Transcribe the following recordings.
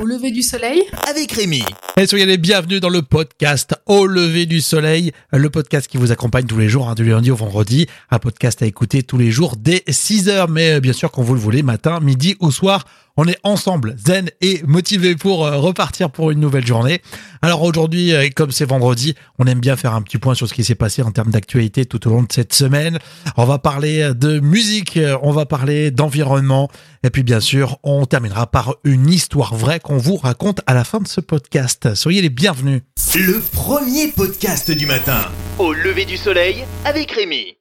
Au lever du soleil avec Rémi. Et soyez les bienvenus dans le podcast Au lever du soleil, le podcast qui vous accompagne tous les jours, hein, du lundi au vendredi, un podcast à écouter tous les jours dès 6 heures, mais euh, bien sûr quand vous le voulez, matin, midi ou soir, on est ensemble, zen et motivé pour euh, repartir pour une nouvelle journée. Alors aujourd'hui, euh, comme c'est vendredi, on aime bien faire un petit point sur ce qui s'est passé en termes d'actualité tout au long de cette semaine. On va parler de musique, on va parler d'environnement, et puis bien sûr, on terminera par une histoire vraie qu'on vous raconte à la fin de ce podcast. Soyez les bienvenus. Le premier podcast du matin. Au lever du soleil avec Rémi.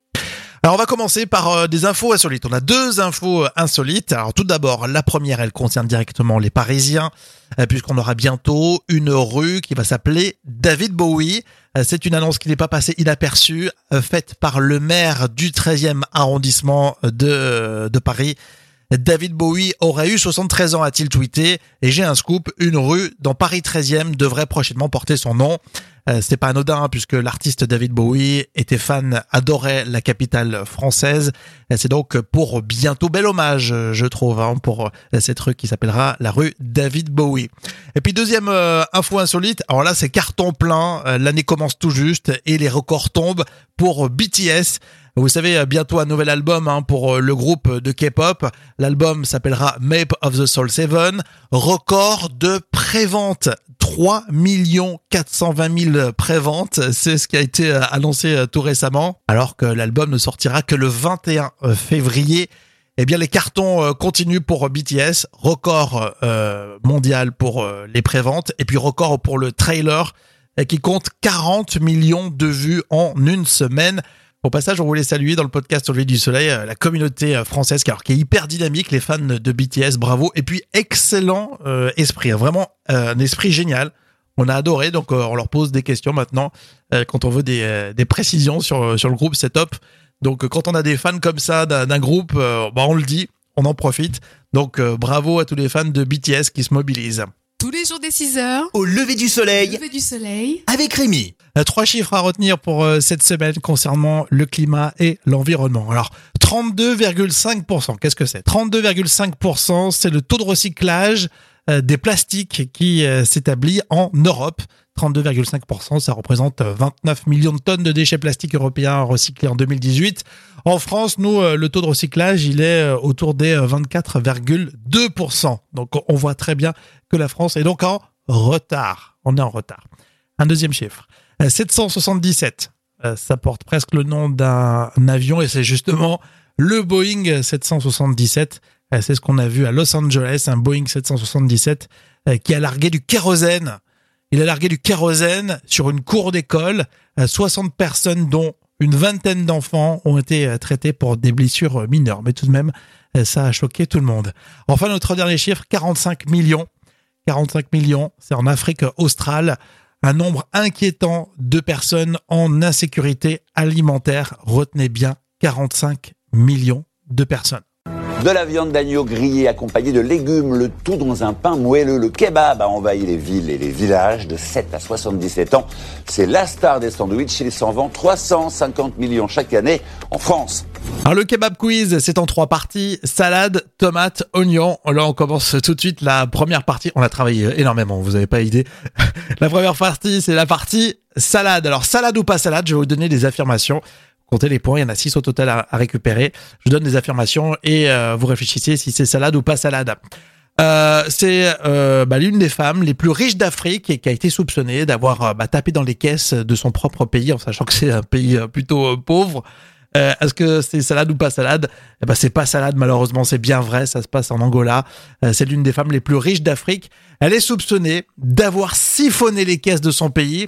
Alors on va commencer par euh, des infos insolites. On a deux infos euh, insolites. Alors tout d'abord, la première, elle concerne directement les Parisiens, euh, puisqu'on aura bientôt une rue qui va s'appeler David Bowie. C'est une annonce qui n'est pas passée inaperçue, faite par le maire du 13e arrondissement de, de Paris. David Bowie aurait eu 73 ans, a-t-il tweeté, et j'ai un scoop, une rue dans Paris 13e devrait prochainement porter son nom. Euh, c'est pas anodin hein, puisque l'artiste David Bowie était fan, adorait la capitale française. C'est donc pour bientôt bel hommage, je trouve, hein, pour euh, cette rue qui s'appellera la rue David Bowie. Et puis deuxième euh, info insolite, alors là c'est carton plein, l'année commence tout juste et les records tombent pour BTS. Vous savez, bientôt un nouvel album hein, pour le groupe de K-pop. L'album s'appellera Map of the Soul 7. Record de prévente 3 420 000 préventes. C'est ce qui a été euh, annoncé euh, tout récemment, alors que l'album ne sortira que le 21 euh, février. Eh bien, les cartons continuent pour BTS, record mondial pour les préventes, et puis record pour le trailer qui compte 40 millions de vues en une semaine. Au passage, on voulait saluer dans le podcast Au lever du soleil la communauté française qui, qui est hyper dynamique, les fans de BTS, bravo. Et puis, excellent esprit, hein. vraiment un esprit génial on a adoré. Donc, euh, on leur pose des questions maintenant euh, quand on veut des, euh, des précisions sur, sur le groupe. C'est top. Donc, quand on a des fans comme ça d'un groupe, bah, on le dit, on en profite. Donc, bravo à tous les fans de BTS qui se mobilisent. Les jours des 6 heures. Au lever du soleil. Lever du soleil. Avec Rémi. Trois chiffres à retenir pour cette semaine concernant le climat et l'environnement. Alors, 32,5%. Qu'est-ce que c'est? 32,5%, c'est le taux de recyclage euh, des plastiques qui euh, s'établit en Europe. 32,5%, ça représente 29 millions de tonnes de déchets plastiques européens recyclés en 2018. En France, nous, euh, le taux de recyclage, il est autour des 24,2%. Donc on voit très bien que la France est donc en retard. On est en retard. Un deuxième chiffre. 777. Ça porte presque le nom d'un avion et c'est justement le Boeing 777 euh, c'est ce qu'on a vu à Los Angeles, un Boeing 777 euh, qui a largué du kérosène. Il a largué du kérosène sur une cour d'école. 60 euh, personnes, dont une vingtaine d'enfants, ont été traités pour des blessures mineures. Mais tout de même, ça a choqué tout le monde. Enfin, notre dernier chiffre, 45 millions. 45 millions, c'est en Afrique australe. Un nombre inquiétant de personnes en insécurité alimentaire. Retenez bien, 45 millions de personnes de la viande d'agneau grillée accompagnée de légumes, le tout dans un pain moelleux. Le kebab a envahi les villes et les villages de 7 à 77 ans. C'est la star des sandwichs. Il s'en vend 350 millions chaque année en France. Alors le kebab quiz, c'est en trois parties salade, tomate, oignon. Là, on commence tout de suite la première partie. On a travaillé énormément, vous n'avez pas idée. la première partie, c'est la partie salade. Alors salade ou pas salade, je vais vous donner des affirmations comptez les points, il y en a 6 au total à, récupérer. Je vous donne des affirmations et euh, vous réfléchissez si c'est salade ou pas salade. Euh, c'est euh, bah, l'une des femmes les plus riches d'Afrique et qui a été soupçonnée d'avoir bah, tapé dans les caisses de son propre pays en sachant que c'est un pays plutôt pauvre. Est-ce que c'est salade ou pas salade? Eh ben, c'est pas salade malheureusement, c'est bien vrai, ça se passe en Angola. c'est l'une des femmes les plus riches d'Afrique. Elle est soupçonnée d'avoir siphonné les caisses de son pays euh,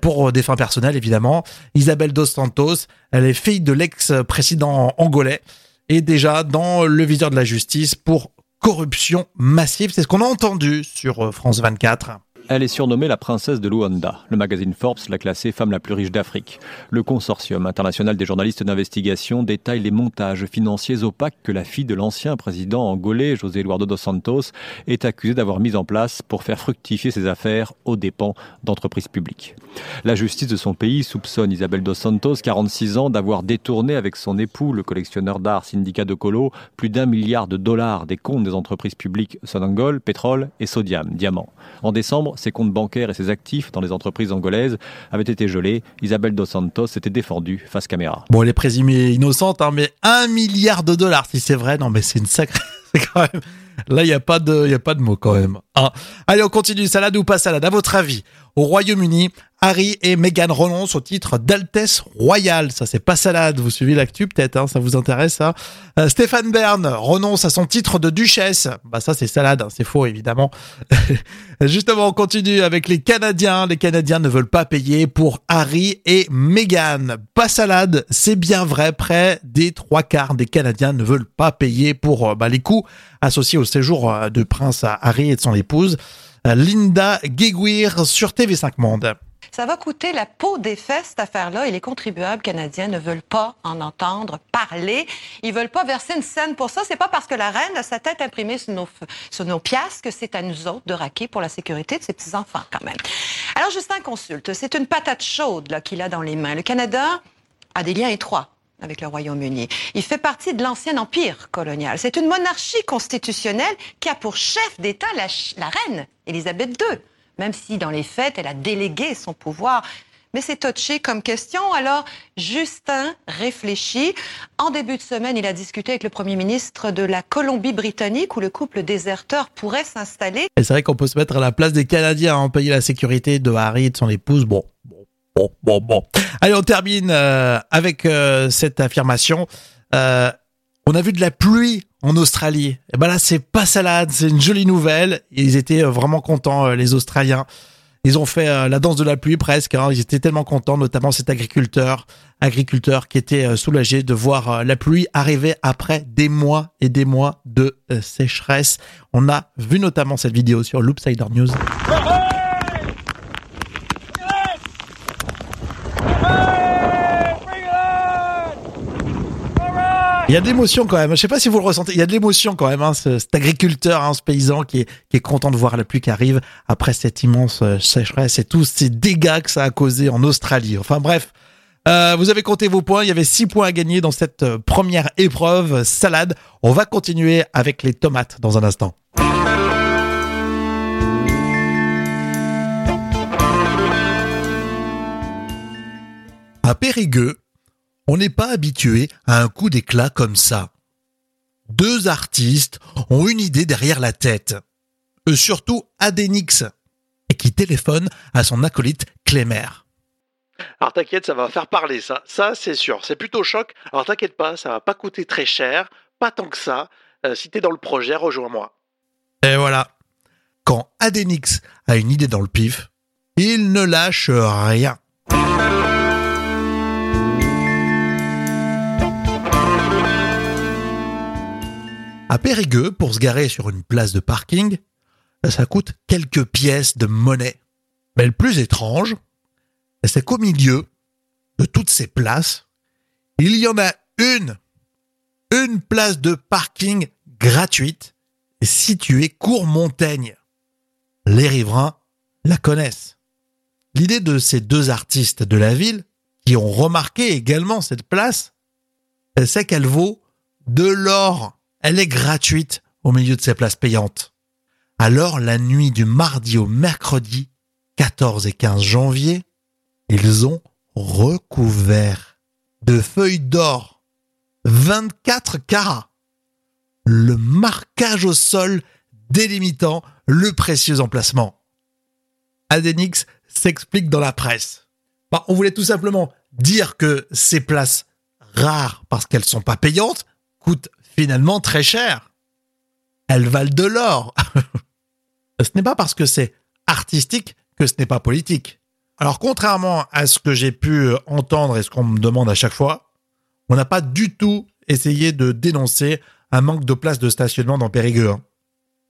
pour des fins personnelles évidemment. Isabelle Dos Santos, elle est fille de l'ex-président angolais et déjà dans le viseur de la justice pour corruption massive. C'est ce qu'on a entendu sur euh, France 24. Elle est surnommée la princesse de Luanda. Le magazine Forbes l'a classée femme la plus riche d'Afrique. Le consortium international des journalistes d'investigation détaille les montages financiers opaques que la fille de l'ancien président angolais, José Eduardo dos Santos, est accusée d'avoir mis en place pour faire fructifier ses affaires aux dépens d'entreprises publiques. La justice de son pays soupçonne Isabelle dos Santos, 46 ans, d'avoir détourné avec son époux, le collectionneur d'art Syndicat de Colo, plus d'un milliard de dollars des comptes des entreprises publiques Sonangol, Pétrole et Sodiam, Diamant. En décembre, ses comptes bancaires et ses actifs dans les entreprises angolaises avaient été gelés. Isabelle Dos Santos s'était défendue face caméra. Bon, elle est présumée innocente, hein, mais un milliard de dollars, si c'est vrai, non, mais c'est une sacrée. quand même. Là, il n'y a pas de, a pas de mots quand même. Hein. Allez, on continue. Salade ou pas salade À votre avis, au Royaume-Uni, Harry et Meghan renoncent au titre d'Altesse Royale. Ça, c'est pas salade. Vous suivez l'actu peut-être, hein, ça vous intéresse ça? Euh, Stéphane Bern renonce à son titre de duchesse. Bah ça, c'est salade, hein, c'est faux évidemment. Justement, on continue avec les Canadiens. Les Canadiens ne veulent pas payer pour Harry et Meghan. Pas salade, c'est bien vrai. Près des trois quarts des Canadiens ne veulent pas payer pour euh, bah, les coûts associés au séjour euh, de prince Harry et de son épouse. Linda Guiguir sur TV5 Monde. Ça va coûter la peau des fesses, cette affaire-là, et les contribuables canadiens ne veulent pas en entendre parler. Ils veulent pas verser une scène pour ça. C'est pas parce que la reine a sa tête imprimée sur nos, sur piastres que c'est à nous autres de raquer pour la sécurité de ses petits-enfants, quand même. Alors, Justin consulte. C'est une patate chaude qu'il a dans les mains. Le Canada a des liens étroits avec le Royaume-Uni. Il fait partie de l'ancien empire colonial. C'est une monarchie constitutionnelle qui a pour chef d'État la, reine Élisabeth II même si dans les faits, elle a délégué son pouvoir. Mais c'est touché comme question. Alors, Justin réfléchit. En début de semaine, il a discuté avec le Premier ministre de la Colombie-Britannique où le couple déserteur pourrait s'installer. C'est vrai qu'on peut se mettre à la place des Canadiens, en hein, payer la sécurité de Harry et de son épouse. Bon, bon, bon, bon. Allez, on termine euh, avec euh, cette affirmation. Euh, on a vu de la pluie en Australie. Et eh ben là, c'est pas salade, c'est une jolie nouvelle. Ils étaient euh, vraiment contents, euh, les Australiens. Ils ont fait euh, la danse de la pluie presque. Hein. Ils étaient tellement contents, notamment cet agriculteur, agriculteur qui était soulagé de voir la pluie arriver après des mois et des mois de sécheresse. On a vu notamment cette vidéo sur Loopsider News. Il y a de l'émotion quand même. Je sais pas si vous le ressentez. Il y a de l'émotion quand même. Hein, cet agriculteur, hein, ce paysan qui est, qui est content de voir la pluie qui arrive après cette immense euh, sécheresse et tous ces dégâts que ça a causé en Australie. Enfin bref. Euh, vous avez compté vos points. Il y avait six points à gagner dans cette euh, première épreuve salade. On va continuer avec les tomates dans un instant. À Périgueux, on n'est pas habitué à un coup d'éclat comme ça. Deux artistes ont une idée derrière la tête. Eux surtout Adenix, et qui téléphone à son acolyte Clémer. Alors t'inquiète, ça va faire parler ça. Ça, c'est sûr. C'est plutôt choc. Alors t'inquiète pas, ça va pas coûter très cher. Pas tant que ça. Euh, si t'es dans le projet, rejoins-moi. Et voilà. Quand Adenix a une idée dans le pif, il ne lâche rien. À Périgueux, pour se garer sur une place de parking, ça coûte quelques pièces de monnaie. Mais le plus étrange, c'est qu'au milieu de toutes ces places, il y en a une, une place de parking gratuite située cours Montaigne. Les riverains la connaissent. L'idée de ces deux artistes de la ville, qui ont remarqué également cette place, c'est qu'elle vaut de l'or. Elle est gratuite au milieu de ces places payantes. Alors, la nuit du mardi au mercredi 14 et 15 janvier, ils ont recouvert de feuilles d'or 24 carats le marquage au sol délimitant le précieux emplacement. Adenix s'explique dans la presse. Bah, on voulait tout simplement dire que ces places rares parce qu'elles sont pas payantes coûtent finalement très cher. Elles valent de l'or. ce n'est pas parce que c'est artistique que ce n'est pas politique. Alors contrairement à ce que j'ai pu entendre et ce qu'on me demande à chaque fois, on n'a pas du tout essayé de dénoncer un manque de place de stationnement dans Périgueux.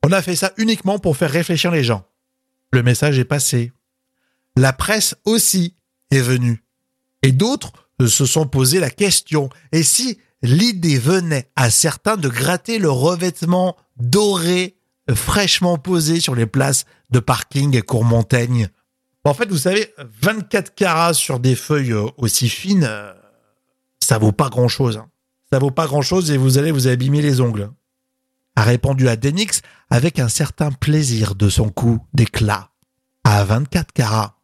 On a fait ça uniquement pour faire réfléchir les gens. Le message est passé. La presse aussi est venue. Et d'autres se sont posé la question. Et si l'idée venait à certains de gratter le revêtement doré fraîchement posé sur les places de parking Courmontaigne En fait, vous savez, 24 carats sur des feuilles aussi fines, ça vaut pas grand-chose. Hein. Ça vaut pas grand-chose et vous allez vous abîmer les ongles. A répondu à Denix avec un certain plaisir de son coup d'éclat. À 24 carats.